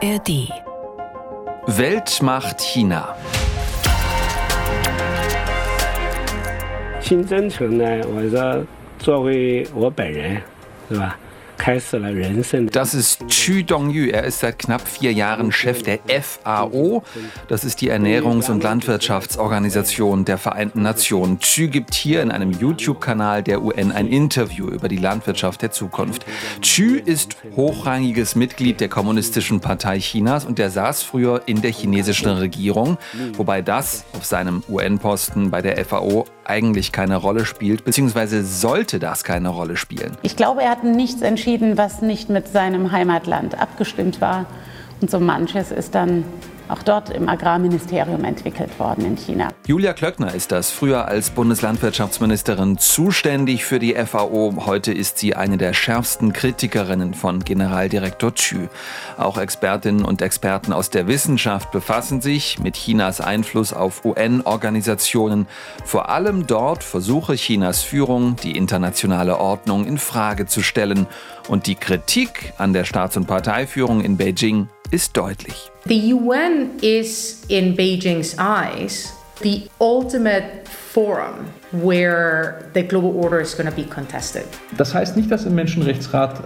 ARD. Weltmacht China. 新征程呢，我说作为我本人，是吧？ Das ist Xu Dongyu. Er ist seit knapp vier Jahren Chef der FAO. Das ist die Ernährungs- und Landwirtschaftsorganisation der Vereinten Nationen. Xu gibt hier in einem YouTube-Kanal der UN ein Interview über die Landwirtschaft der Zukunft. Xu ist hochrangiges Mitglied der Kommunistischen Partei Chinas und der saß früher in der chinesischen Regierung, wobei das auf seinem UN-Posten bei der FAO eigentlich keine Rolle spielt, beziehungsweise sollte das keine Rolle spielen. Ich glaube, er hat nichts entschieden, was nicht mit seinem Heimatland abgestimmt war. Und so manches ist dann auch dort im Agrarministerium entwickelt worden in China. Julia Klöckner ist das, früher als Bundeslandwirtschaftsministerin zuständig für die FAO. Heute ist sie eine der schärfsten Kritikerinnen von Generaldirektor Xu. Auch Expertinnen und Experten aus der Wissenschaft befassen sich mit Chinas Einfluss auf UN-Organisationen. Vor allem dort versuche Chinas Führung, die internationale Ordnung in Frage zu stellen. Und die Kritik an der Staats- und Parteiführung in Beijing ist deutlich. The UN is in Beijing's eyes the ultimate forum where the global order is going to be contested. Das heißt nicht, dass im Menschenrechtsrat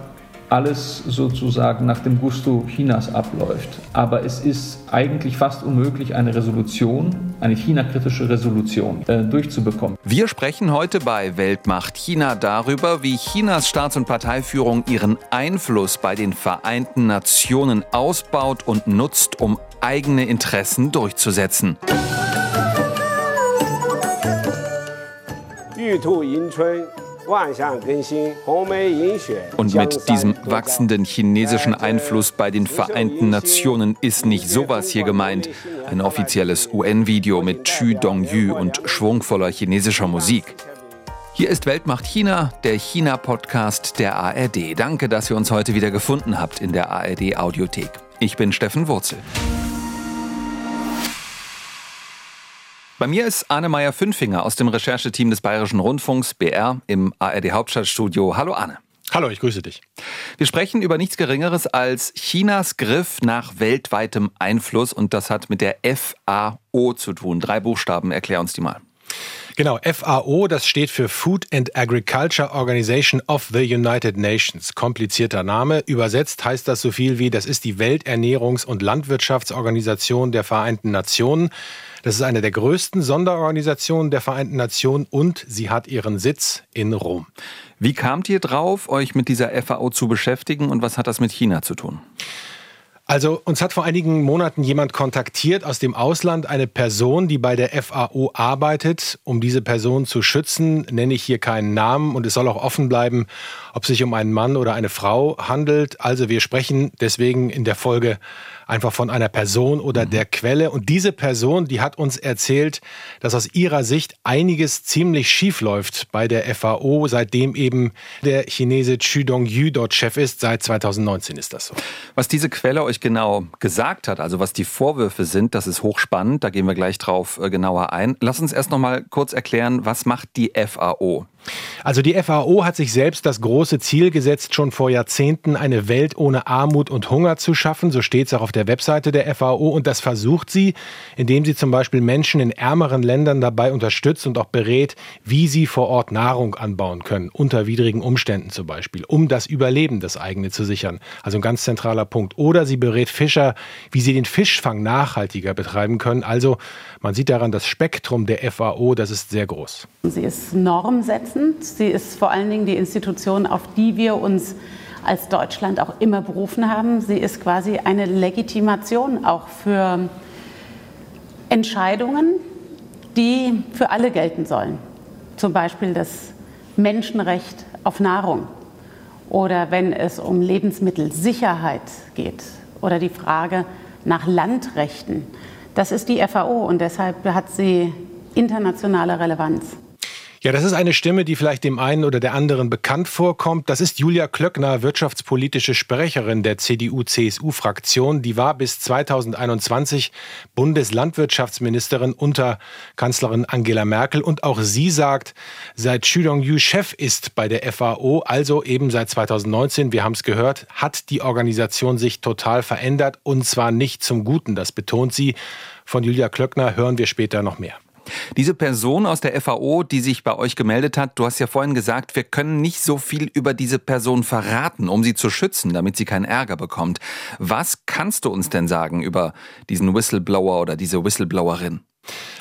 alles sozusagen nach dem Gusto Chinas abläuft. Aber es ist eigentlich fast unmöglich, eine Resolution, eine China-kritische Resolution äh, durchzubekommen. Wir sprechen heute bei Weltmacht China darüber, wie Chinas Staats- und Parteiführung ihren Einfluss bei den Vereinten Nationen ausbaut und nutzt, um eigene Interessen durchzusetzen. Und mit diesem wachsenden chinesischen Einfluss bei den Vereinten Nationen ist nicht sowas hier gemeint. Ein offizielles UN-Video mit Xu Dongyu und schwungvoller chinesischer Musik. Hier ist Weltmacht China, der China-Podcast der ARD. Danke, dass ihr uns heute wieder gefunden habt in der ARD-Audiothek. Ich bin Steffen Wurzel. Bei mir ist Anne Meyer-Fünfinger aus dem Rechercheteam des Bayerischen Rundfunks BR im ARD Hauptstadtstudio. Hallo Anne. Hallo, ich grüße dich. Wir sprechen über nichts Geringeres als Chinas Griff nach weltweitem Einfluss und das hat mit der FAO zu tun. Drei Buchstaben, erklär uns die mal. Genau, FAO, das steht für Food and Agriculture Organization of the United Nations. Komplizierter Name. Übersetzt heißt das so viel wie, das ist die Welternährungs- und Landwirtschaftsorganisation der Vereinten Nationen. Das ist eine der größten Sonderorganisationen der Vereinten Nationen und sie hat ihren Sitz in Rom. Wie kamt ihr drauf, euch mit dieser FAO zu beschäftigen und was hat das mit China zu tun? Also uns hat vor einigen Monaten jemand kontaktiert aus dem Ausland, eine Person, die bei der FAO arbeitet. Um diese Person zu schützen, nenne ich hier keinen Namen und es soll auch offen bleiben, ob sich um einen Mann oder eine Frau handelt. Also wir sprechen deswegen in der Folge einfach von einer Person oder der Quelle. Und diese Person, die hat uns erzählt, dass aus ihrer Sicht einiges ziemlich schief läuft bei der FAO, seitdem eben der Chinese Xu Dongyu dort Chef ist. Seit 2019 ist das so. Was diese Quelle euch genau gesagt hat, also was die Vorwürfe sind, das ist hochspannend. Da gehen wir gleich drauf genauer ein. Lass uns erst noch mal kurz erklären, was macht die FAO? Also die FAO hat sich selbst das große Ziel gesetzt, schon vor Jahrzehnten eine Welt ohne Armut und Hunger zu schaffen. So steht es auch auf der Webseite der FAO. Und das versucht sie, indem sie zum Beispiel Menschen in ärmeren Ländern dabei unterstützt und auch berät, wie sie vor Ort Nahrung anbauen können, unter widrigen Umständen zum Beispiel, um das Überleben des eigenen zu sichern. Also ein ganz zentraler Punkt. Oder sie berät Fischer, wie sie den Fischfang nachhaltiger betreiben können. Also man sieht daran, das Spektrum der FAO, das ist sehr groß. Sie ist normsetzend. Sie ist vor allen Dingen die Institution, auf die wir uns als Deutschland auch immer berufen haben. Sie ist quasi eine Legitimation auch für Entscheidungen, die für alle gelten sollen. Zum Beispiel das Menschenrecht auf Nahrung oder wenn es um Lebensmittelsicherheit geht oder die Frage nach Landrechten. Das ist die FAO und deshalb hat sie internationale Relevanz. Ja, das ist eine Stimme, die vielleicht dem einen oder der anderen bekannt vorkommt. Das ist Julia Klöckner, wirtschaftspolitische Sprecherin der CDU-CSU-Fraktion. Die war bis 2021 Bundeslandwirtschaftsministerin unter Kanzlerin Angela Merkel. Und auch sie sagt, seit Xu Dongyu Chef ist bei der FAO, also eben seit 2019, wir haben es gehört, hat die Organisation sich total verändert und zwar nicht zum Guten. Das betont sie. Von Julia Klöckner hören wir später noch mehr. Diese Person aus der FAO, die sich bei euch gemeldet hat, du hast ja vorhin gesagt, wir können nicht so viel über diese Person verraten, um sie zu schützen, damit sie keinen Ärger bekommt. Was kannst du uns denn sagen über diesen Whistleblower oder diese Whistleblowerin?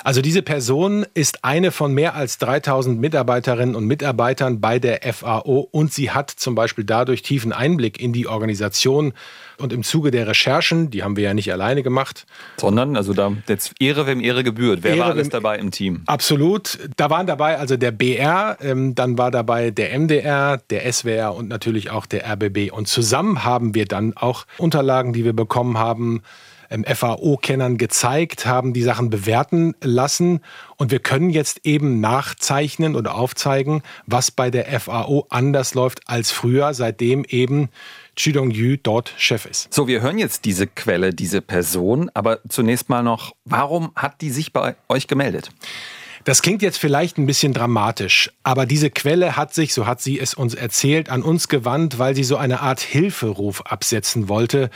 Also diese Person ist eine von mehr als 3000 Mitarbeiterinnen und Mitarbeitern bei der FAO und sie hat zum Beispiel dadurch tiefen Einblick in die Organisation und im Zuge der Recherchen, die haben wir ja nicht alleine gemacht. Sondern, also da jetzt Ehre, wem Ehre gebührt. Wer Ehre, war alles dabei im Team? Absolut. Da waren dabei also der BR, ähm, dann war dabei der MDR, der SWR und natürlich auch der RBB. Und zusammen haben wir dann auch Unterlagen, die wir bekommen haben, FAO-Kennern gezeigt, haben die Sachen bewerten lassen. Und wir können jetzt eben nachzeichnen oder aufzeigen, was bei der FAO anders läuft als früher, seitdem eben Chidong Yu dort Chef ist. So, wir hören jetzt diese Quelle, diese Person, aber zunächst mal noch, warum hat die sich bei euch gemeldet? Das klingt jetzt vielleicht ein bisschen dramatisch, aber diese Quelle hat sich, so hat sie es uns erzählt, an uns gewandt, weil sie so eine Art Hilferuf absetzen wollte.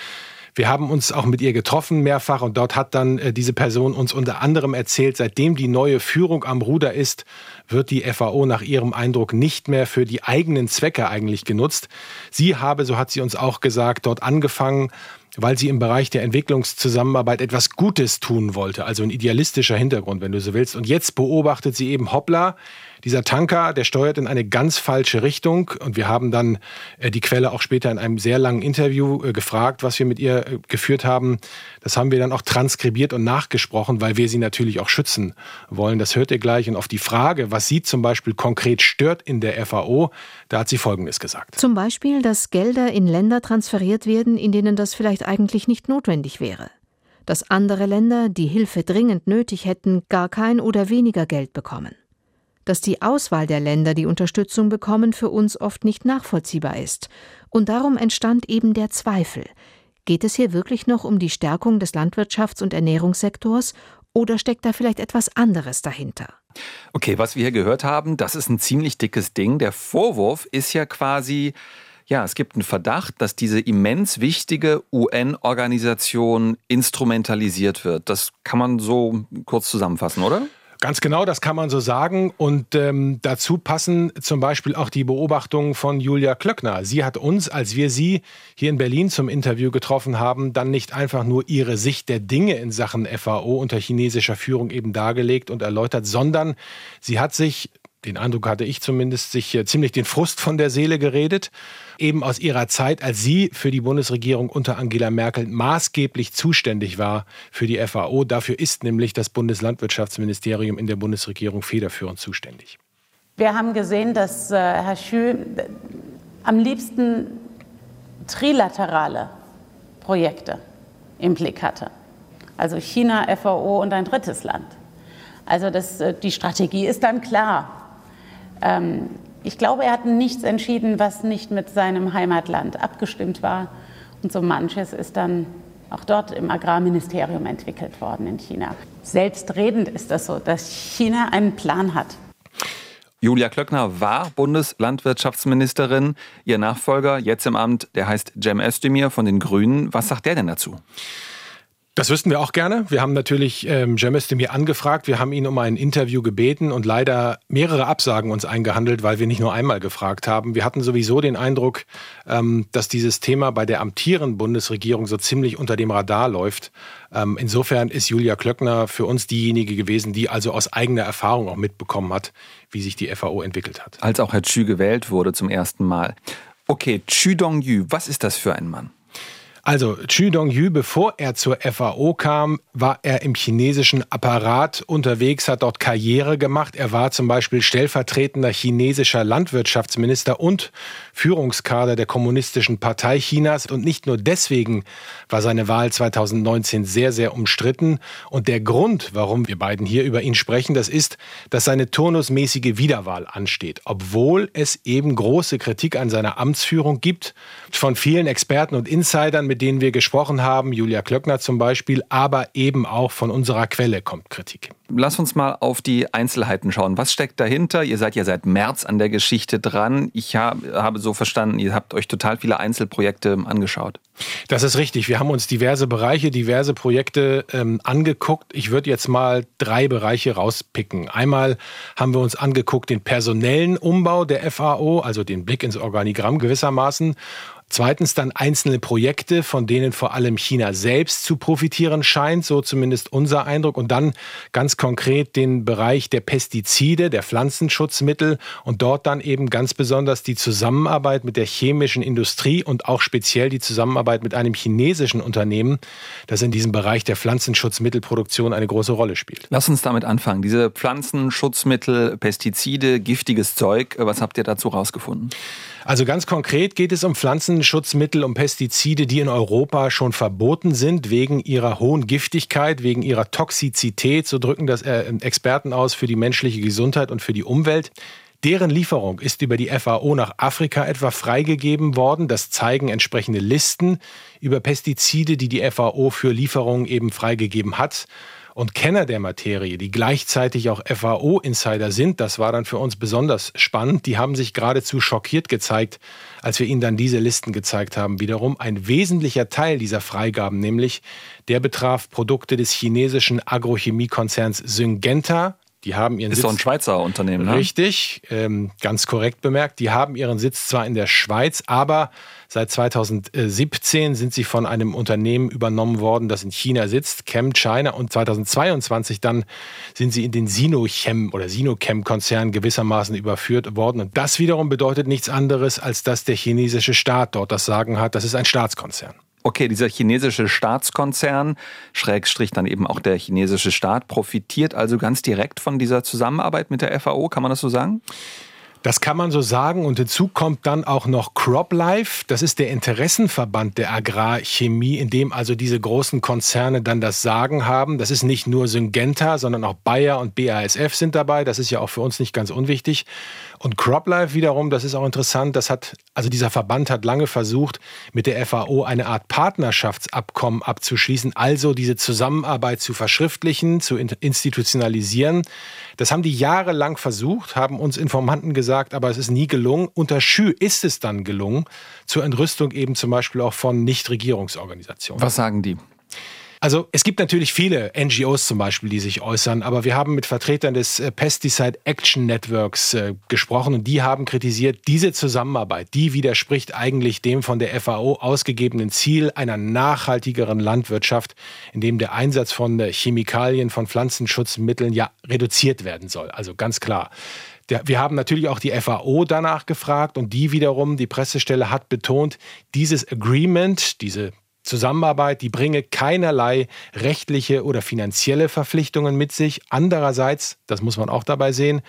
Wir haben uns auch mit ihr getroffen mehrfach und dort hat dann äh, diese Person uns unter anderem erzählt, seitdem die neue Führung am Ruder ist, wird die FAO nach ihrem Eindruck nicht mehr für die eigenen Zwecke eigentlich genutzt. Sie habe, so hat sie uns auch gesagt, dort angefangen, weil sie im Bereich der Entwicklungszusammenarbeit etwas Gutes tun wollte, also ein idealistischer Hintergrund, wenn du so willst. Und jetzt beobachtet sie eben, hoppla, dieser Tanker, der steuert in eine ganz falsche Richtung. Und wir haben dann äh, die Quelle auch später in einem sehr langen Interview äh, gefragt, was wir mit ihr äh, geführt haben. Das haben wir dann auch transkribiert und nachgesprochen, weil wir sie natürlich auch schützen wollen. Das hört ihr gleich. Und auf die Frage, was sie zum Beispiel konkret stört in der FAO, da hat sie Folgendes gesagt. Zum Beispiel, dass Gelder in Länder transferiert werden, in denen das vielleicht eigentlich nicht notwendig wäre dass andere Länder, die Hilfe dringend nötig hätten, gar kein oder weniger Geld bekommen dass die Auswahl der Länder, die Unterstützung bekommen, für uns oft nicht nachvollziehbar ist. Und darum entstand eben der Zweifel. Geht es hier wirklich noch um die Stärkung des Landwirtschafts- und Ernährungssektors oder steckt da vielleicht etwas anderes dahinter? Okay, was wir hier gehört haben, das ist ein ziemlich dickes Ding. Der Vorwurf ist ja quasi, ja, es gibt einen Verdacht, dass diese immens wichtige UN-Organisation instrumentalisiert wird. Das kann man so kurz zusammenfassen, oder? Ganz genau, das kann man so sagen. Und ähm, dazu passen zum Beispiel auch die Beobachtungen von Julia Klöckner. Sie hat uns, als wir sie hier in Berlin zum Interview getroffen haben, dann nicht einfach nur ihre Sicht der Dinge in Sachen FAO unter chinesischer Führung eben dargelegt und erläutert, sondern sie hat sich den Eindruck hatte ich zumindest, sich ziemlich den Frust von der Seele geredet. Eben aus ihrer Zeit, als sie für die Bundesregierung unter Angela Merkel maßgeblich zuständig war für die FAO. Dafür ist nämlich das Bundeslandwirtschaftsministerium in der Bundesregierung federführend zuständig. Wir haben gesehen, dass äh, Herr Schü am liebsten trilaterale Projekte im Blick hatte. Also China, FAO und ein drittes Land. Also das, äh, die Strategie ist dann klar. Ähm, ich glaube, er hat nichts entschieden, was nicht mit seinem Heimatland abgestimmt war. Und so manches ist dann auch dort im Agrarministerium entwickelt worden in China. Selbstredend ist das so, dass China einen Plan hat. Julia Klöckner war Bundeslandwirtschaftsministerin. Ihr Nachfolger jetzt im Amt, der heißt Cem Özdemir von den Grünen. Was sagt der denn dazu? Das wüssten wir auch gerne. Wir haben natürlich ähm, Özdemir angefragt. Wir haben ihn um ein Interview gebeten und leider mehrere Absagen uns eingehandelt, weil wir nicht nur einmal gefragt haben. Wir hatten sowieso den Eindruck, ähm, dass dieses Thema bei der amtierenden Bundesregierung so ziemlich unter dem Radar läuft. Ähm, insofern ist Julia Klöckner für uns diejenige gewesen, die also aus eigener Erfahrung auch mitbekommen hat, wie sich die FAO entwickelt hat. Als auch Herr Chü gewählt wurde zum ersten Mal. Okay, Chü Dong-yu, was ist das für ein Mann? Also Xu Dongyu, bevor er zur FAO kam, war er im chinesischen Apparat unterwegs, hat dort Karriere gemacht. Er war zum Beispiel stellvertretender chinesischer Landwirtschaftsminister und Führungskader der Kommunistischen Partei Chinas. Und nicht nur deswegen war seine Wahl 2019 sehr, sehr umstritten. Und der Grund, warum wir beiden hier über ihn sprechen, das ist, dass seine turnusmäßige Wiederwahl ansteht, obwohl es eben große Kritik an seiner Amtsführung gibt von vielen Experten und Insidern, mit denen wir gesprochen haben, Julia Klöckner zum Beispiel, aber eben auch von unserer Quelle kommt Kritik. Lass uns mal auf die Einzelheiten schauen. Was steckt dahinter? Ihr seid ja seit März an der Geschichte dran. Ich habe so verstanden, ihr habt euch total viele Einzelprojekte angeschaut. Das ist richtig. Wir haben uns diverse Bereiche, diverse Projekte ähm, angeguckt. Ich würde jetzt mal drei Bereiche rauspicken. Einmal haben wir uns angeguckt den personellen Umbau der FAO, also den Blick ins Organigramm gewissermaßen. Zweitens dann einzelne Projekte, von denen vor allem China selbst zu profitieren scheint, so zumindest unser Eindruck. Und dann ganz konkret den Bereich der Pestizide, der Pflanzenschutzmittel und dort dann eben ganz besonders die Zusammenarbeit mit der chemischen Industrie und auch speziell die Zusammenarbeit mit einem chinesischen Unternehmen, das in diesem Bereich der Pflanzenschutzmittelproduktion eine große Rolle spielt. Lass uns damit anfangen. Diese Pflanzenschutzmittel, Pestizide, giftiges Zeug, was habt ihr dazu rausgefunden? Also ganz konkret geht es um Pflanzenschutzmittel, um Pestizide, die in Europa schon verboten sind wegen ihrer hohen Giftigkeit, wegen ihrer Toxizität, so drücken das äh, Experten aus für die menschliche Gesundheit und für die Umwelt. Deren Lieferung ist über die FAO nach Afrika etwa freigegeben worden. Das zeigen entsprechende Listen über Pestizide, die die FAO für Lieferungen eben freigegeben hat und Kenner der Materie, die gleichzeitig auch FAO-Insider sind, das war dann für uns besonders spannend. Die haben sich geradezu schockiert gezeigt, als wir ihnen dann diese Listen gezeigt haben. Wiederum ein wesentlicher Teil dieser Freigaben, nämlich der betraf Produkte des chinesischen Agrochemiekonzerns Syngenta, die haben ihren ist Sitz. Doch ein Schweizer Unternehmen, ne? Richtig, ähm, ganz korrekt bemerkt. Die haben ihren Sitz zwar in der Schweiz, aber seit 2017 sind sie von einem Unternehmen übernommen worden, das in China sitzt, Chem China. Und 2022 dann sind sie in den Sinochem oder Sinochem-Konzern gewissermaßen überführt worden. Und das wiederum bedeutet nichts anderes, als dass der chinesische Staat dort das Sagen hat. Das ist ein Staatskonzern. Okay, dieser chinesische Staatskonzern, Schrägstrich dann eben auch der chinesische Staat, profitiert also ganz direkt von dieser Zusammenarbeit mit der FAO, kann man das so sagen? Das kann man so sagen. Und hinzu kommt dann auch noch CropLife. Das ist der Interessenverband der Agrarchemie, in dem also diese großen Konzerne dann das Sagen haben. Das ist nicht nur Syngenta, sondern auch Bayer und BASF sind dabei. Das ist ja auch für uns nicht ganz unwichtig. Und CropLife wiederum, das ist auch interessant, das hat, also dieser Verband hat lange versucht, mit der FAO eine Art Partnerschaftsabkommen abzuschließen, also diese Zusammenarbeit zu verschriftlichen, zu institutionalisieren. Das haben die jahrelang versucht, haben uns Informanten gesagt, aber es ist nie gelungen. Unter Schü ist es dann gelungen, zur Entrüstung eben zum Beispiel auch von Nichtregierungsorganisationen. Was sagen die? Also es gibt natürlich viele NGOs zum Beispiel, die sich äußern, aber wir haben mit Vertretern des äh, Pesticide Action Networks äh, gesprochen und die haben kritisiert, diese Zusammenarbeit, die widerspricht eigentlich dem von der FAO ausgegebenen Ziel einer nachhaltigeren Landwirtschaft, in dem der Einsatz von äh, Chemikalien, von Pflanzenschutzmitteln ja reduziert werden soll. Also ganz klar. Wir haben natürlich auch die FAO danach gefragt und die wiederum, die Pressestelle hat betont, dieses Agreement, diese Zusammenarbeit, die bringe keinerlei rechtliche oder finanzielle Verpflichtungen mit sich. Andererseits, das muss man auch dabei sehen,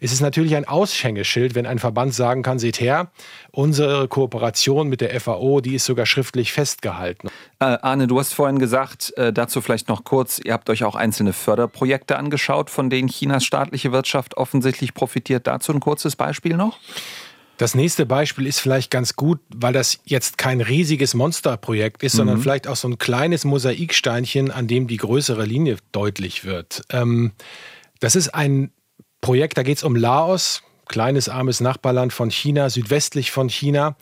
ist es natürlich ein Aushängeschild, wenn ein Verband sagen kann, seht her, unsere Kooperation mit der FAO, die ist sogar schriftlich festgehalten. Äh, Arne, du hast vorhin gesagt, äh, dazu vielleicht noch kurz, ihr habt euch auch einzelne Förderprojekte angeschaut, von denen Chinas staatliche Wirtschaft offensichtlich profitiert. Dazu ein kurzes Beispiel noch? Das nächste Beispiel ist vielleicht ganz gut, weil das jetzt kein riesiges Monsterprojekt ist, mhm. sondern vielleicht auch so ein kleines Mosaiksteinchen, an dem die größere Linie deutlich wird. Ähm, das ist ein Projekt, da geht es um Laos, kleines armes Nachbarland von China, südwestlich von China.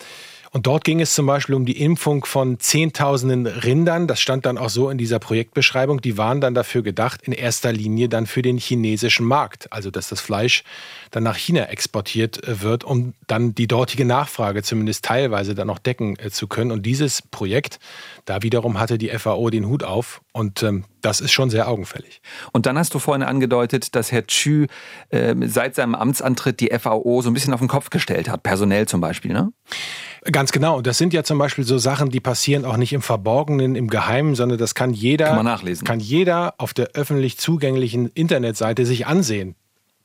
Und dort ging es zum Beispiel um die Impfung von Zehntausenden Rindern. Das stand dann auch so in dieser Projektbeschreibung. Die waren dann dafür gedacht, in erster Linie dann für den chinesischen Markt. Also, dass das Fleisch dann nach China exportiert äh, wird, um dann die dortige Nachfrage zumindest teilweise dann auch decken äh, zu können. Und dieses Projekt, da wiederum hatte die FAO den Hut auf und ähm, das ist schon sehr augenfällig. Und dann hast du vorhin angedeutet, dass Herr Chü äh, seit seinem Amtsantritt die FAO so ein bisschen auf den Kopf gestellt hat, personell zum Beispiel, ne? Ganz genau. Und das sind ja zum Beispiel so Sachen, die passieren auch nicht im Verborgenen, im Geheimen, sondern das kann jeder, kann, kann jeder auf der öffentlich zugänglichen Internetseite sich ansehen.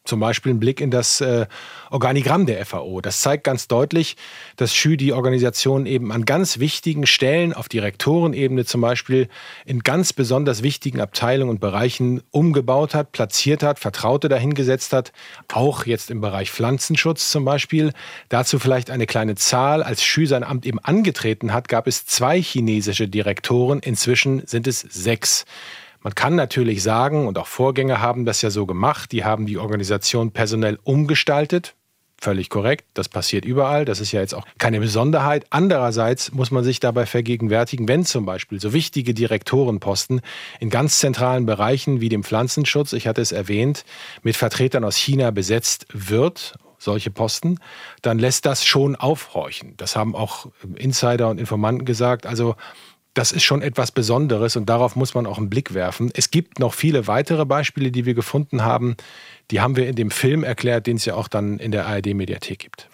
Zum Beispiel ein Blick in das äh, Organigramm der FAO. Das zeigt ganz deutlich, dass Schü die Organisation eben an ganz wichtigen Stellen, auf Direktorenebene zum Beispiel, in ganz besonders wichtigen Abteilungen und Bereichen umgebaut hat, platziert hat, Vertraute dahingesetzt hat. Auch jetzt im Bereich Pflanzenschutz zum Beispiel. Dazu vielleicht eine kleine Zahl. Als Schü sein Amt eben angetreten hat, gab es zwei chinesische Direktoren. Inzwischen sind es sechs. Man kann natürlich sagen, und auch Vorgänger haben das ja so gemacht, die haben die Organisation personell umgestaltet. Völlig korrekt, das passiert überall, das ist ja jetzt auch keine Besonderheit. Andererseits muss man sich dabei vergegenwärtigen, wenn zum Beispiel so wichtige Direktorenposten in ganz zentralen Bereichen wie dem Pflanzenschutz, ich hatte es erwähnt, mit Vertretern aus China besetzt wird, solche Posten, dann lässt das schon aufhorchen. Das haben auch Insider und Informanten gesagt. Also das ist schon etwas Besonderes und darauf muss man auch einen Blick werfen. Es gibt noch viele weitere Beispiele, die wir gefunden haben. Die haben wir in dem Film erklärt, den es ja auch dann in der ARD-Mediathek gibt.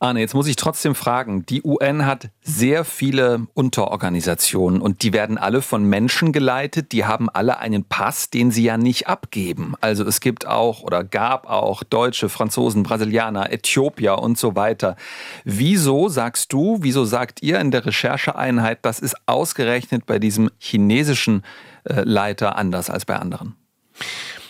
Arne, jetzt muss ich trotzdem fragen. Die UN hat sehr viele Unterorganisationen und die werden alle von Menschen geleitet. Die haben alle einen Pass, den sie ja nicht abgeben. Also es gibt auch oder gab auch Deutsche, Franzosen, Brasilianer, Äthiopier und so weiter. Wieso sagst du, wieso sagt ihr in der Rechercheeinheit, das ist ausgerechnet bei diesem chinesischen äh, Leiter anders als bei anderen?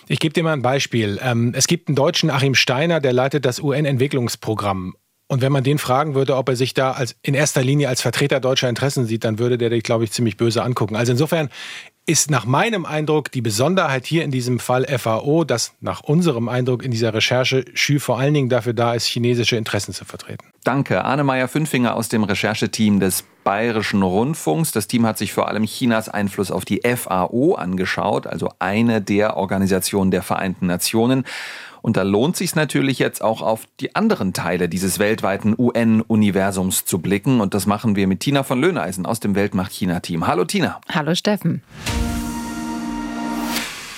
Ich gebe dir mal ein Beispiel. Ähm, es gibt einen deutschen Achim Steiner, der leitet das UN-Entwicklungsprogramm. Und wenn man den fragen würde, ob er sich da als, in erster Linie als Vertreter deutscher Interessen sieht, dann würde der dich, glaube ich, ziemlich böse angucken. Also insofern ist nach meinem Eindruck die Besonderheit hier in diesem Fall FAO, dass nach unserem Eindruck in dieser Recherche Xu vor allen Dingen dafür da ist, chinesische Interessen zu vertreten. Danke. Arne Fünfinger aus dem Rechercheteam des Bayerischen Rundfunks. Das Team hat sich vor allem Chinas Einfluss auf die FAO angeschaut, also eine der Organisationen der Vereinten Nationen. Und da lohnt sich natürlich jetzt auch auf die anderen Teile dieses weltweiten UN-Universums zu blicken. Und das machen wir mit Tina von Löhneisen aus dem Weltmacht-China-Team. Hallo Tina. Hallo Steffen.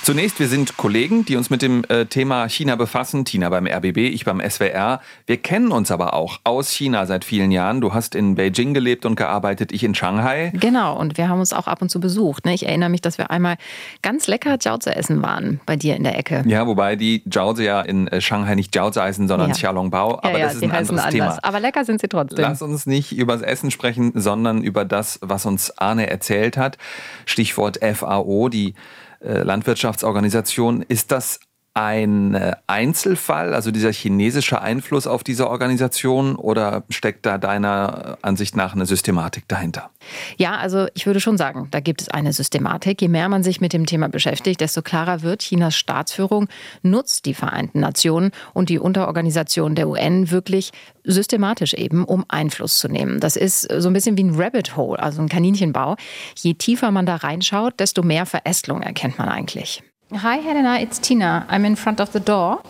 Zunächst, wir sind Kollegen, die uns mit dem äh, Thema China befassen. Tina beim RBB, ich beim SWR. Wir kennen uns aber auch aus China seit vielen Jahren. Du hast in Beijing gelebt und gearbeitet, ich in Shanghai. Genau, und wir haben uns auch ab und zu besucht. Ne? Ich erinnere mich, dass wir einmal ganz lecker Jiaozi essen waren bei dir in der Ecke. Ja, wobei die Jiaozi ja in äh, Shanghai nicht Jiaozi heißen, sondern ja. Xiaolongbao. Aber ja, ja, das ist ein anderes anders. Thema. Aber lecker sind sie trotzdem. Lass uns nicht über das Essen sprechen, sondern über das, was uns Arne erzählt hat. Stichwort FAO, die Landwirtschaftsorganisation. Ist das ein äh, Einzelfall, also dieser chinesische Einfluss auf diese Organisation, oder steckt da deiner Ansicht nach eine Systematik dahinter? Ja, also ich würde schon sagen, da gibt es eine Systematik. Je mehr man sich mit dem Thema beschäftigt, desto klarer wird, Chinas Staatsführung nutzt die Vereinten Nationen und die Unterorganisation der UN wirklich systematisch eben, um Einfluss zu nehmen. Das ist so ein bisschen wie ein Rabbit Hole, also ein Kaninchenbau. Je tiefer man da reinschaut, desto mehr Verästelung erkennt man eigentlich. Hi, Helena, it's Tina. I'm in front of the door.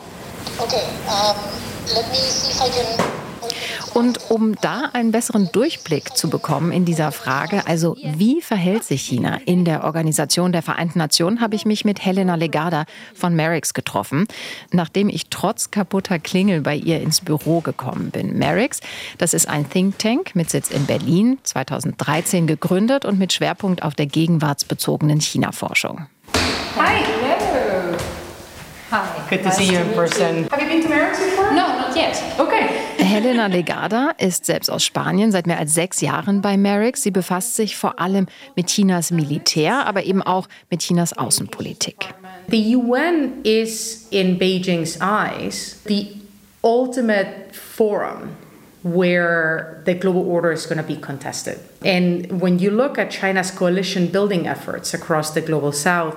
Okay, um, let me see if I can. Und um da einen besseren Durchblick zu bekommen in dieser Frage, also wie verhält sich China in der Organisation der Vereinten Nationen, habe ich mich mit Helena Legada von Merix getroffen, nachdem ich trotz kaputter Klingel bei ihr ins Büro gekommen bin. Merix, das ist ein Think Tank mit Sitz in Berlin, 2013 gegründet und mit Schwerpunkt auf der gegenwartsbezogenen China-Forschung. Hi. Good to nice see you in person. Have you been to Merrick's before? No, not yet. Okay. Helena Legada ist selbst aus Spanien seit mehr als sechs Jahren bei Merrick's. Sie befasst sich vor allem mit Chinas Militär, aber eben auch mit Chinas Außenpolitik. The UN is in Beijing's eyes the ultimate forum where the global order is going to be contested. And when you look at China's coalition building efforts across the global south,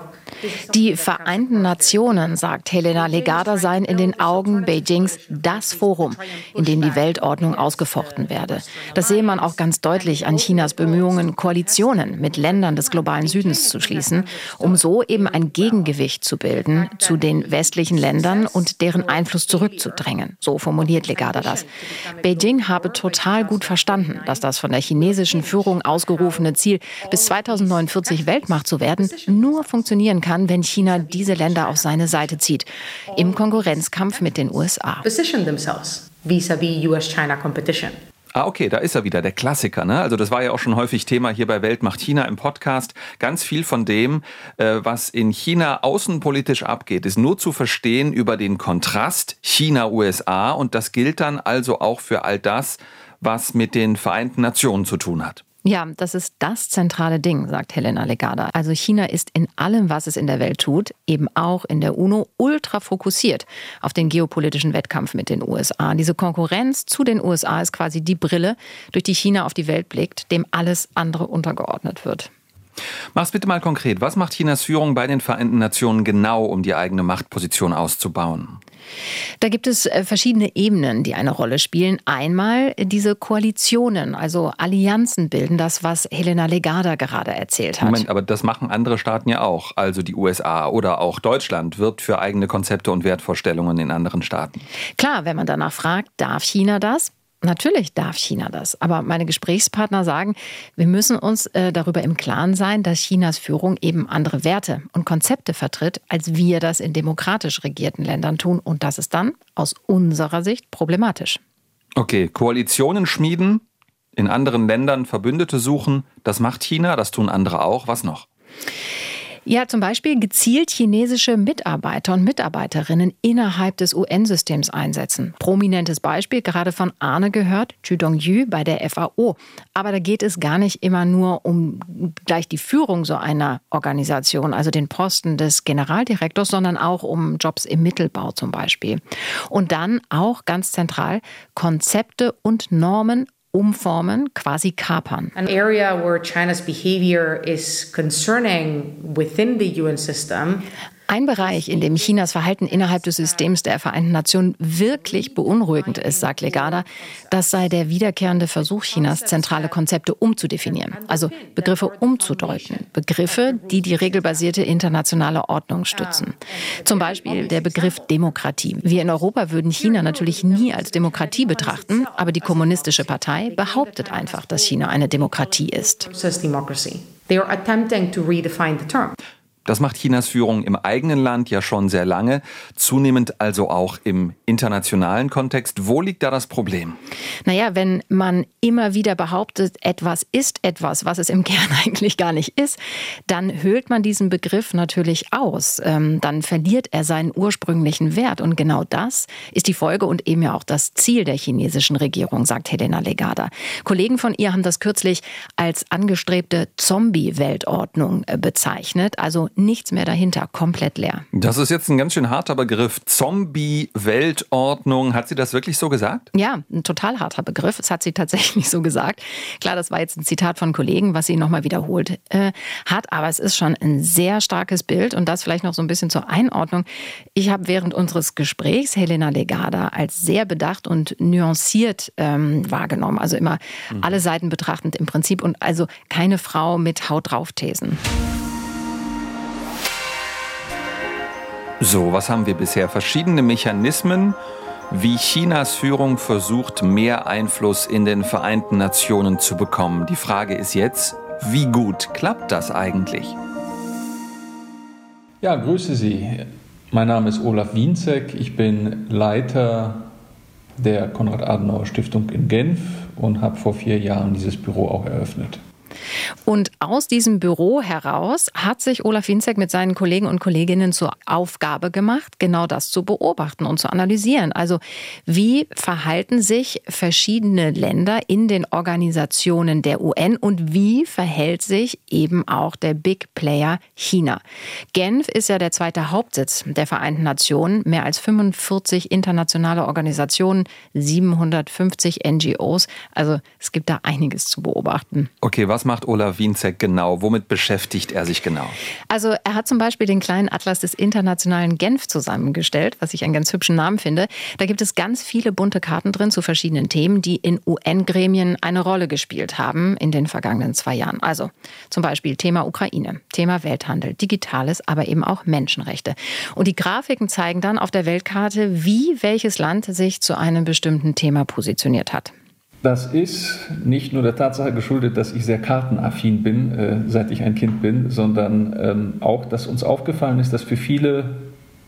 Die Vereinten Nationen, sagt Helena Legada, seien in den Augen Beijings das Forum, in dem die Weltordnung ausgefochten werde. Das sehe man auch ganz deutlich an Chinas Bemühungen, Koalitionen mit Ländern des globalen Südens zu schließen, um so eben ein Gegengewicht zu bilden zu den westlichen Ländern und deren Einfluss zurückzudrängen. So formuliert Legada das. Beijing habe total gut verstanden, dass das von der chinesischen Führung ausgerufene Ziel, bis 2049 Weltmacht zu werden, nur funktionieren kann, wenn China diese Länder auf seine Seite zieht. Im Konkurrenzkampf mit den USA. Ah, okay, da ist er wieder, der Klassiker. Ne? Also das war ja auch schon häufig Thema hier bei Welt macht China im Podcast. Ganz viel von dem, äh, was in China außenpolitisch abgeht, ist nur zu verstehen über den Kontrast China-USA. Und das gilt dann also auch für all das, was mit den Vereinten Nationen zu tun hat. Ja, das ist das zentrale Ding, sagt Helena Legada. Also China ist in allem, was es in der Welt tut, eben auch in der UNO ultra fokussiert auf den geopolitischen Wettkampf mit den USA. Diese Konkurrenz zu den USA ist quasi die Brille, durch die China auf die Welt blickt, dem alles andere untergeordnet wird. Mach's bitte mal konkret. Was macht Chinas Führung bei den Vereinten Nationen genau, um die eigene Machtposition auszubauen? Da gibt es äh, verschiedene Ebenen, die eine Rolle spielen. Einmal diese Koalitionen, also Allianzen bilden, das, was Helena Legada gerade erzählt hat. Moment, aber das machen andere Staaten ja auch. Also die USA oder auch Deutschland wirbt für eigene Konzepte und Wertvorstellungen in anderen Staaten. Klar, wenn man danach fragt, darf China das? Natürlich darf China das, aber meine Gesprächspartner sagen, wir müssen uns äh, darüber im Klaren sein, dass Chinas Führung eben andere Werte und Konzepte vertritt, als wir das in demokratisch regierten Ländern tun. Und das ist dann aus unserer Sicht problematisch. Okay, Koalitionen schmieden, in anderen Ländern Verbündete suchen, das macht China, das tun andere auch. Was noch? Ja, zum Beispiel gezielt chinesische Mitarbeiter und Mitarbeiterinnen innerhalb des UN-Systems einsetzen. Prominentes Beispiel, gerade von Arne gehört, Chu Dong-yu bei der FAO. Aber da geht es gar nicht immer nur um gleich die Führung so einer Organisation, also den Posten des Generaldirektors, sondern auch um Jobs im Mittelbau zum Beispiel. Und dann auch ganz zentral Konzepte und Normen umformen, quasi kapern. An area where China's behavior is concerning within the UN system ein Bereich, in dem Chinas Verhalten innerhalb des Systems der Vereinten Nationen wirklich beunruhigend ist, sagt Legada, das sei der wiederkehrende Versuch Chinas, zentrale Konzepte umzudefinieren, also Begriffe umzudeuten, Begriffe, die die regelbasierte internationale Ordnung stützen. Zum Beispiel der Begriff Demokratie. Wir in Europa würden China natürlich nie als Demokratie betrachten, aber die Kommunistische Partei behauptet einfach, dass China eine Demokratie ist. Das macht Chinas Führung im eigenen Land ja schon sehr lange, zunehmend also auch im internationalen Kontext. Wo liegt da das Problem? Naja, wenn man immer wieder behauptet, etwas ist etwas, was es im Kern eigentlich gar nicht ist, dann höhlt man diesen Begriff natürlich aus. Ähm, dann verliert er seinen ursprünglichen Wert. Und genau das ist die Folge und eben ja auch das Ziel der chinesischen Regierung, sagt Helena Legada. Kollegen von ihr haben das kürzlich als angestrebte Zombie-Weltordnung äh, bezeichnet. Also nichts mehr dahinter, komplett leer. Das ist jetzt ein ganz schön harter Begriff. Zombie-Weltordnung. Hat sie das wirklich so gesagt? Ja, ein total harter Begriff. Das hat sie tatsächlich so gesagt. Klar, das war jetzt ein Zitat von Kollegen, was sie nochmal wiederholt äh, hat, aber es ist schon ein sehr starkes Bild und das vielleicht noch so ein bisschen zur Einordnung. Ich habe während unseres Gesprächs Helena Legada als sehr bedacht und nuanciert ähm, wahrgenommen. Also immer mhm. alle Seiten betrachtend im Prinzip und also keine Frau mit Haut drauf Thesen. So, was haben wir bisher? Verschiedene Mechanismen, wie Chinas Führung versucht, mehr Einfluss in den Vereinten Nationen zu bekommen. Die Frage ist jetzt, wie gut klappt das eigentlich? Ja, grüße Sie. Mein Name ist Olaf Wienzek. Ich bin Leiter der Konrad-Adenauer-Stiftung in Genf und habe vor vier Jahren dieses Büro auch eröffnet. Und aus diesem Büro heraus hat sich Olaf Winzek mit seinen Kollegen und Kolleginnen zur Aufgabe gemacht, genau das zu beobachten und zu analysieren. Also wie verhalten sich verschiedene Länder in den Organisationen der UN und wie verhält sich eben auch der Big Player China? Genf ist ja der zweite Hauptsitz der Vereinten Nationen, mehr als 45 internationale Organisationen, 750 NGOs. Also es gibt da einiges zu beobachten. Okay, was macht Olaf Wienzek genau? Womit beschäftigt er sich genau? Also er hat zum Beispiel den kleinen Atlas des internationalen Genf zusammengestellt, was ich einen ganz hübschen Namen finde. Da gibt es ganz viele bunte Karten drin zu verschiedenen Themen, die in UN-Gremien eine Rolle gespielt haben in den vergangenen zwei Jahren. Also zum Beispiel Thema Ukraine, Thema Welthandel, Digitales, aber eben auch Menschenrechte. Und die Grafiken zeigen dann auf der Weltkarte, wie welches Land sich zu einem bestimmten Thema positioniert hat. Das ist nicht nur der Tatsache geschuldet, dass ich sehr kartenaffin bin, äh, seit ich ein Kind bin, sondern ähm, auch, dass uns aufgefallen ist, dass für viele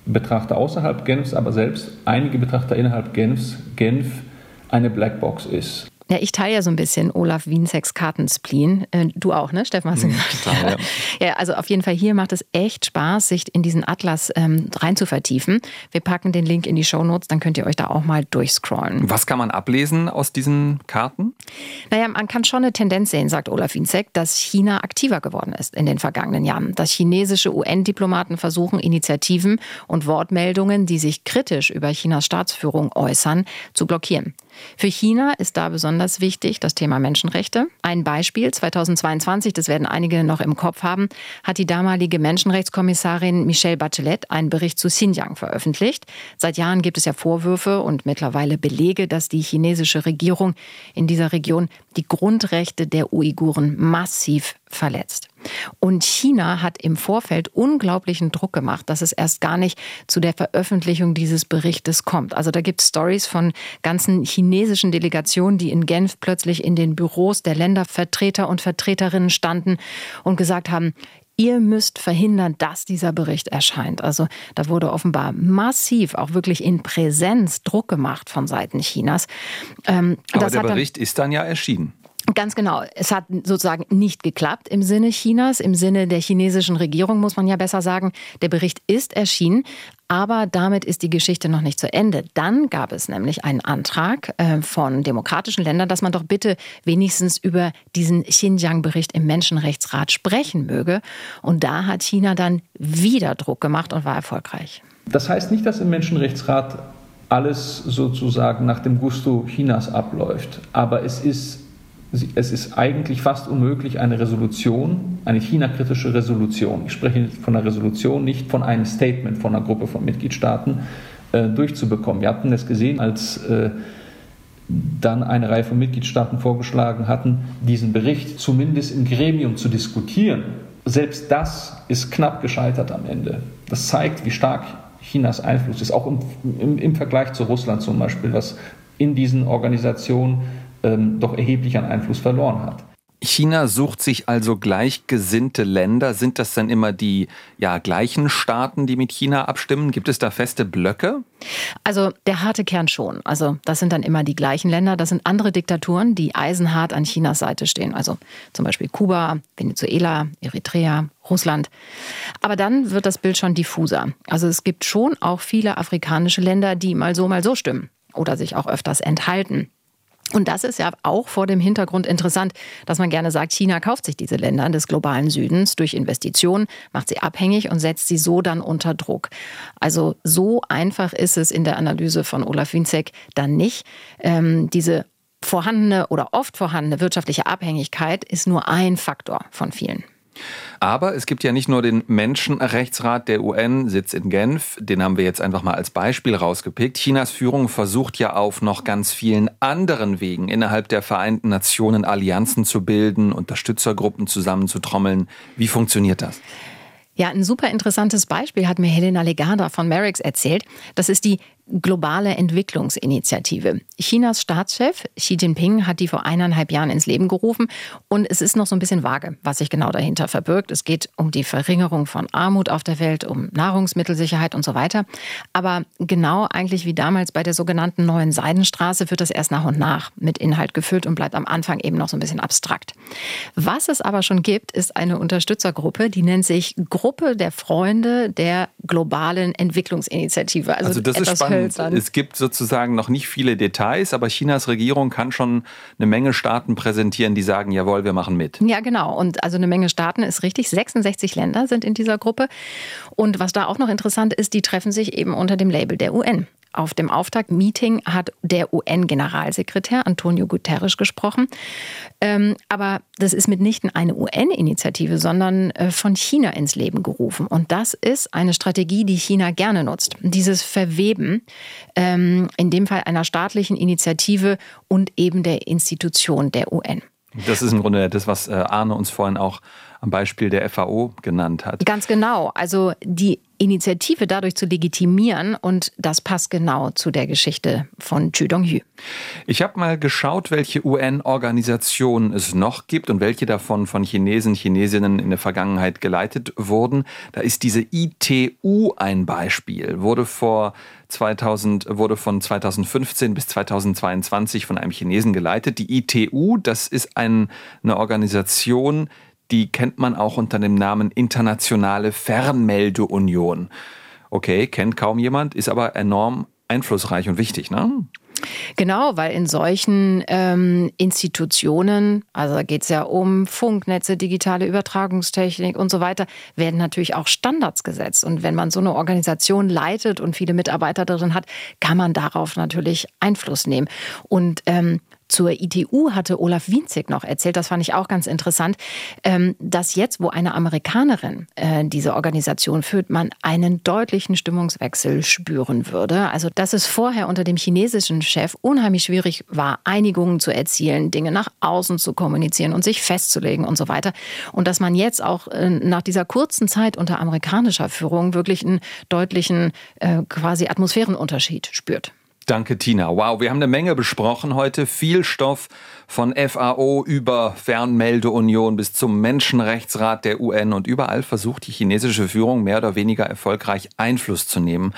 Betrachter außerhalb Genfs, aber selbst einige Betrachter innerhalb Genfs, Genf eine Blackbox ist. Ja, ich teile ja so ein bisschen Olaf Wienseks Kartenspleen. Äh, du auch, ne, Steffen, hast du mhm, gesagt? Total, ja. ja, also auf jeden Fall hier macht es echt Spaß, sich in diesen Atlas ähm, rein zu vertiefen. Wir packen den Link in die Show Notes, dann könnt ihr euch da auch mal durchscrollen. Was kann man ablesen aus diesen Karten? Naja, man kann schon eine Tendenz sehen, sagt Olaf Wiensek, dass China aktiver geworden ist in den vergangenen Jahren. Dass chinesische UN-Diplomaten versuchen, Initiativen und Wortmeldungen, die sich kritisch über Chinas Staatsführung äußern, zu blockieren. Für China ist da besonders wichtig das Thema Menschenrechte. Ein Beispiel 2022, das werden einige noch im Kopf haben, hat die damalige Menschenrechtskommissarin Michelle Bachelet einen Bericht zu Xinjiang veröffentlicht. Seit Jahren gibt es ja Vorwürfe und mittlerweile Belege, dass die chinesische Regierung in dieser Region die Grundrechte der Uiguren massiv verletzt. Und China hat im Vorfeld unglaublichen Druck gemacht, dass es erst gar nicht zu der Veröffentlichung dieses Berichtes kommt. Also da gibt es Stories von ganzen chinesischen Delegationen, die in Genf plötzlich in den Büros der Ländervertreter und Vertreterinnen standen und gesagt haben, ihr müsst verhindern, dass dieser Bericht erscheint. Also da wurde offenbar massiv, auch wirklich in Präsenz Druck gemacht von Seiten Chinas. Ähm, Aber der Bericht ist dann ja erschienen. Ganz genau. Es hat sozusagen nicht geklappt im Sinne Chinas, im Sinne der chinesischen Regierung muss man ja besser sagen. Der Bericht ist erschienen, aber damit ist die Geschichte noch nicht zu Ende. Dann gab es nämlich einen Antrag äh, von demokratischen Ländern, dass man doch bitte wenigstens über diesen Xinjiang-Bericht im Menschenrechtsrat sprechen möge. Und da hat China dann wieder Druck gemacht und war erfolgreich. Das heißt nicht, dass im Menschenrechtsrat alles sozusagen nach dem Gusto Chinas abläuft, aber es ist es ist eigentlich fast unmöglich, eine Resolution, eine China-kritische Resolution, ich spreche von einer Resolution, nicht von einem Statement von einer Gruppe von Mitgliedstaaten, äh, durchzubekommen. Wir hatten es gesehen, als äh, dann eine Reihe von Mitgliedstaaten vorgeschlagen hatten, diesen Bericht zumindest im Gremium zu diskutieren. Selbst das ist knapp gescheitert am Ende. Das zeigt, wie stark Chinas Einfluss ist, auch im, im, im Vergleich zu Russland zum Beispiel, was in diesen Organisationen ähm, doch erheblich an Einfluss verloren hat. China sucht sich also gleichgesinnte Länder. Sind das dann immer die ja, gleichen Staaten, die mit China abstimmen? Gibt es da feste Blöcke? Also der harte Kern schon. Also das sind dann immer die gleichen Länder. Das sind andere Diktaturen, die eisenhart an Chinas Seite stehen. Also zum Beispiel Kuba, Venezuela, Eritrea, Russland. Aber dann wird das Bild schon diffuser. Also es gibt schon auch viele afrikanische Länder, die mal so, mal so stimmen oder sich auch öfters enthalten. Und das ist ja auch vor dem Hintergrund interessant, dass man gerne sagt, China kauft sich diese Länder des globalen Südens durch Investitionen, macht sie abhängig und setzt sie so dann unter Druck. Also so einfach ist es in der Analyse von Olaf Winzek dann nicht. Ähm, diese vorhandene oder oft vorhandene wirtschaftliche Abhängigkeit ist nur ein Faktor von vielen. Aber es gibt ja nicht nur den Menschenrechtsrat der UN, Sitz in Genf, den haben wir jetzt einfach mal als Beispiel rausgepickt. Chinas Führung versucht ja auf noch ganz vielen anderen Wegen innerhalb der Vereinten Nationen Allianzen zu bilden, Unterstützergruppen zusammenzutrommeln. Wie funktioniert das? Ja, ein super interessantes Beispiel hat mir Helena Legada von Merix erzählt. Das ist die globale Entwicklungsinitiative. Chinas Staatschef Xi Jinping hat die vor eineinhalb Jahren ins Leben gerufen und es ist noch so ein bisschen vage, was sich genau dahinter verbirgt. Es geht um die Verringerung von Armut auf der Welt, um Nahrungsmittelsicherheit und so weiter. Aber genau eigentlich wie damals bei der sogenannten neuen Seidenstraße wird das erst nach und nach mit Inhalt gefüllt und bleibt am Anfang eben noch so ein bisschen abstrakt. Was es aber schon gibt, ist eine Unterstützergruppe, die nennt sich Gruppe der Freunde der globalen Entwicklungsinitiative. Also, also das ist spannend hölzern. Es gibt sozusagen noch nicht viele Details, aber Chinas Regierung kann schon eine Menge Staaten präsentieren, die sagen, jawohl, wir machen mit. Ja, genau. Und also eine Menge Staaten ist richtig. 66 Länder sind in dieser Gruppe. Und was da auch noch interessant ist, die treffen sich eben unter dem Label der UN. Auf dem Auftaktmeeting hat der UN-Generalsekretär Antonio Guterres gesprochen. Ähm, aber das ist mitnichten eine UN-Initiative, sondern äh, von China ins Leben gerufen. Und das ist eine Strategie, die China gerne nutzt. Dieses Verweben, ähm, in dem Fall einer staatlichen Initiative und eben der Institution der UN. Das ist im Grunde das, was äh, Arne uns vorhin auch am Beispiel der FAO genannt hat. Ganz genau. Also die Initiative dadurch zu legitimieren. Und das passt genau zu der Geschichte von Chu Dong-hu. Ich habe mal geschaut, welche UN-Organisationen es noch gibt und welche davon von Chinesen, Chinesinnen in der Vergangenheit geleitet wurden. Da ist diese ITU ein Beispiel, wurde vor 2000, wurde von 2015 bis 2022 von einem Chinesen geleitet. Die ITU, das ist ein, eine Organisation, die kennt man auch unter dem Namen Internationale Fernmeldeunion. Okay, kennt kaum jemand, ist aber enorm einflussreich und wichtig, ne? Genau, weil in solchen ähm, Institutionen, also da geht es ja um Funknetze, digitale Übertragungstechnik und so weiter, werden natürlich auch Standards gesetzt. Und wenn man so eine Organisation leitet und viele Mitarbeiter darin hat, kann man darauf natürlich Einfluss nehmen. Und ähm, zur ITU hatte Olaf Wienzig noch erzählt, das fand ich auch ganz interessant, ähm, dass jetzt, wo eine Amerikanerin äh, diese Organisation führt, man einen deutlichen Stimmungswechsel spüren würde. Also, dass es vorher unter dem chinesischen Chef unheimlich schwierig war, Einigungen zu erzielen, Dinge nach außen zu kommunizieren und sich festzulegen und so weiter. Und dass man jetzt auch äh, nach dieser kurzen Zeit unter amerikanischer Führung wirklich einen deutlichen äh, quasi Atmosphärenunterschied spürt. Danke, Tina. Wow, wir haben eine Menge besprochen heute. Viel Stoff von FAO über Fernmeldeunion bis zum Menschenrechtsrat der UN und überall versucht die chinesische Führung mehr oder weniger erfolgreich Einfluss zu nehmen.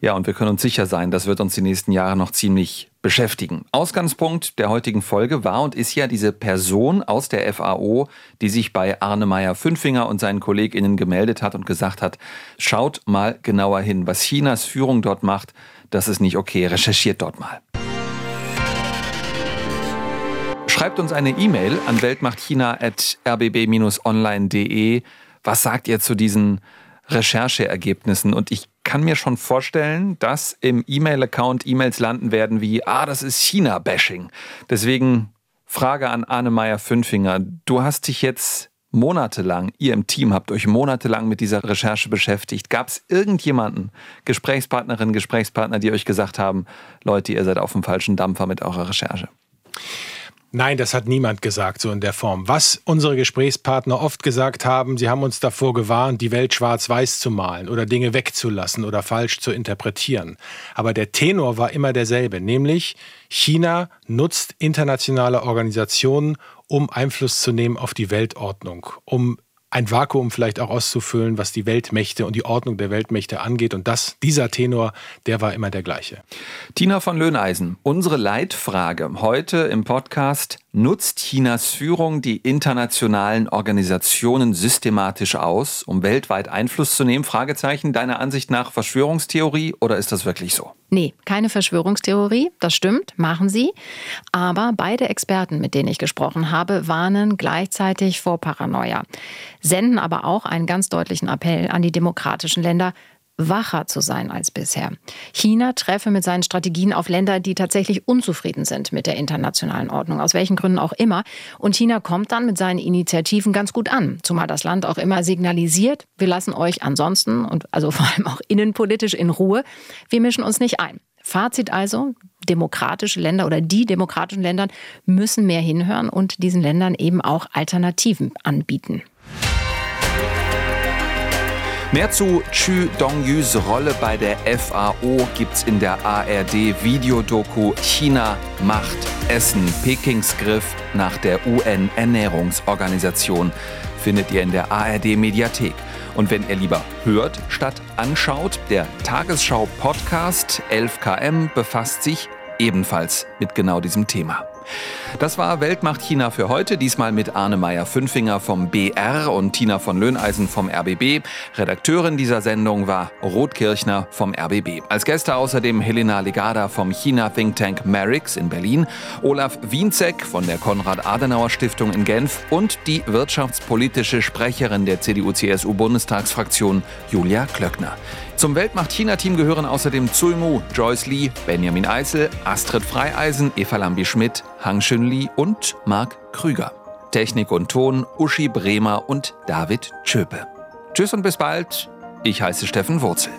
Ja, und wir können uns sicher sein, das wird uns die nächsten Jahre noch ziemlich beschäftigen. Ausgangspunkt der heutigen Folge war und ist ja diese Person aus der FAO, die sich bei Arne Meyer Fünfinger und seinen KollegInnen gemeldet hat und gesagt hat, schaut mal genauer hin, was Chinas Führung dort macht das ist nicht okay. Recherchiert dort mal. Schreibt uns eine E-Mail an weltmachtchina.rbb-online.de. Was sagt ihr zu diesen Rechercheergebnissen? Und ich kann mir schon vorstellen, dass im E-Mail-Account E-Mails landen werden wie, ah, das ist China-Bashing. Deswegen Frage an Arne Meyer-Fünfinger. Du hast dich jetzt monatelang, ihr im Team habt euch monatelang mit dieser Recherche beschäftigt. Gab es irgendjemanden, Gesprächspartnerinnen, Gesprächspartner, die euch gesagt haben, Leute, ihr seid auf dem falschen Dampfer mit eurer Recherche? Nein, das hat niemand gesagt, so in der Form. Was unsere Gesprächspartner oft gesagt haben, sie haben uns davor gewarnt, die Welt schwarz-weiß zu malen oder Dinge wegzulassen oder falsch zu interpretieren. Aber der Tenor war immer derselbe, nämlich China nutzt internationale Organisationen, um Einfluss zu nehmen auf die Weltordnung, um ein Vakuum vielleicht auch auszufüllen, was die Weltmächte und die Ordnung der Weltmächte angeht. Und das, dieser Tenor, der war immer der gleiche. Tina von Löhneisen, unsere Leitfrage heute im Podcast. Nutzt Chinas Führung die internationalen Organisationen systematisch aus, um weltweit Einfluss zu nehmen? Fragezeichen, deiner Ansicht nach Verschwörungstheorie oder ist das wirklich so? Nee, keine Verschwörungstheorie, das stimmt, machen sie. Aber beide Experten, mit denen ich gesprochen habe, warnen gleichzeitig vor Paranoia, senden aber auch einen ganz deutlichen Appell an die demokratischen Länder, wacher zu sein als bisher. China treffe mit seinen Strategien auf Länder, die tatsächlich unzufrieden sind mit der internationalen Ordnung, aus welchen Gründen auch immer. Und China kommt dann mit seinen Initiativen ganz gut an, zumal das Land auch immer signalisiert, wir lassen euch ansonsten und also vor allem auch innenpolitisch in Ruhe, wir mischen uns nicht ein. Fazit also, demokratische Länder oder die demokratischen Länder müssen mehr hinhören und diesen Ländern eben auch Alternativen anbieten. Mehr zu Chu Dongyus Rolle bei der FAO gibt's in der ARD Videodoku China macht Essen. Pekings Griff nach der UN Ernährungsorganisation findet ihr in der ARD Mediathek. Und wenn ihr lieber hört statt anschaut, der Tagesschau Podcast 11KM befasst sich ebenfalls mit genau diesem Thema. Das war Weltmacht China für heute, diesmal mit Arne Meyer-Fünfinger vom BR und Tina von Löhneisen vom RBB. Redakteurin dieser Sendung war Ruth Kirchner vom RBB. Als Gäste außerdem Helena Legada vom China Think Tank Merix in Berlin, Olaf Wienzek von der Konrad-Adenauer-Stiftung in Genf und die wirtschaftspolitische Sprecherin der CDU-CSU-Bundestagsfraktion Julia Klöckner. Zum Weltmacht-China-Team gehören außerdem Zui Mu, Joyce Lee, Benjamin Eisel, Astrid Freieisen, Eva Lambi-Schmidt, Hang Shun Lee und Marc Krüger. Technik und Ton Uschi Bremer und David Tschöpe. Tschüss und bis bald. Ich heiße Steffen Wurzel.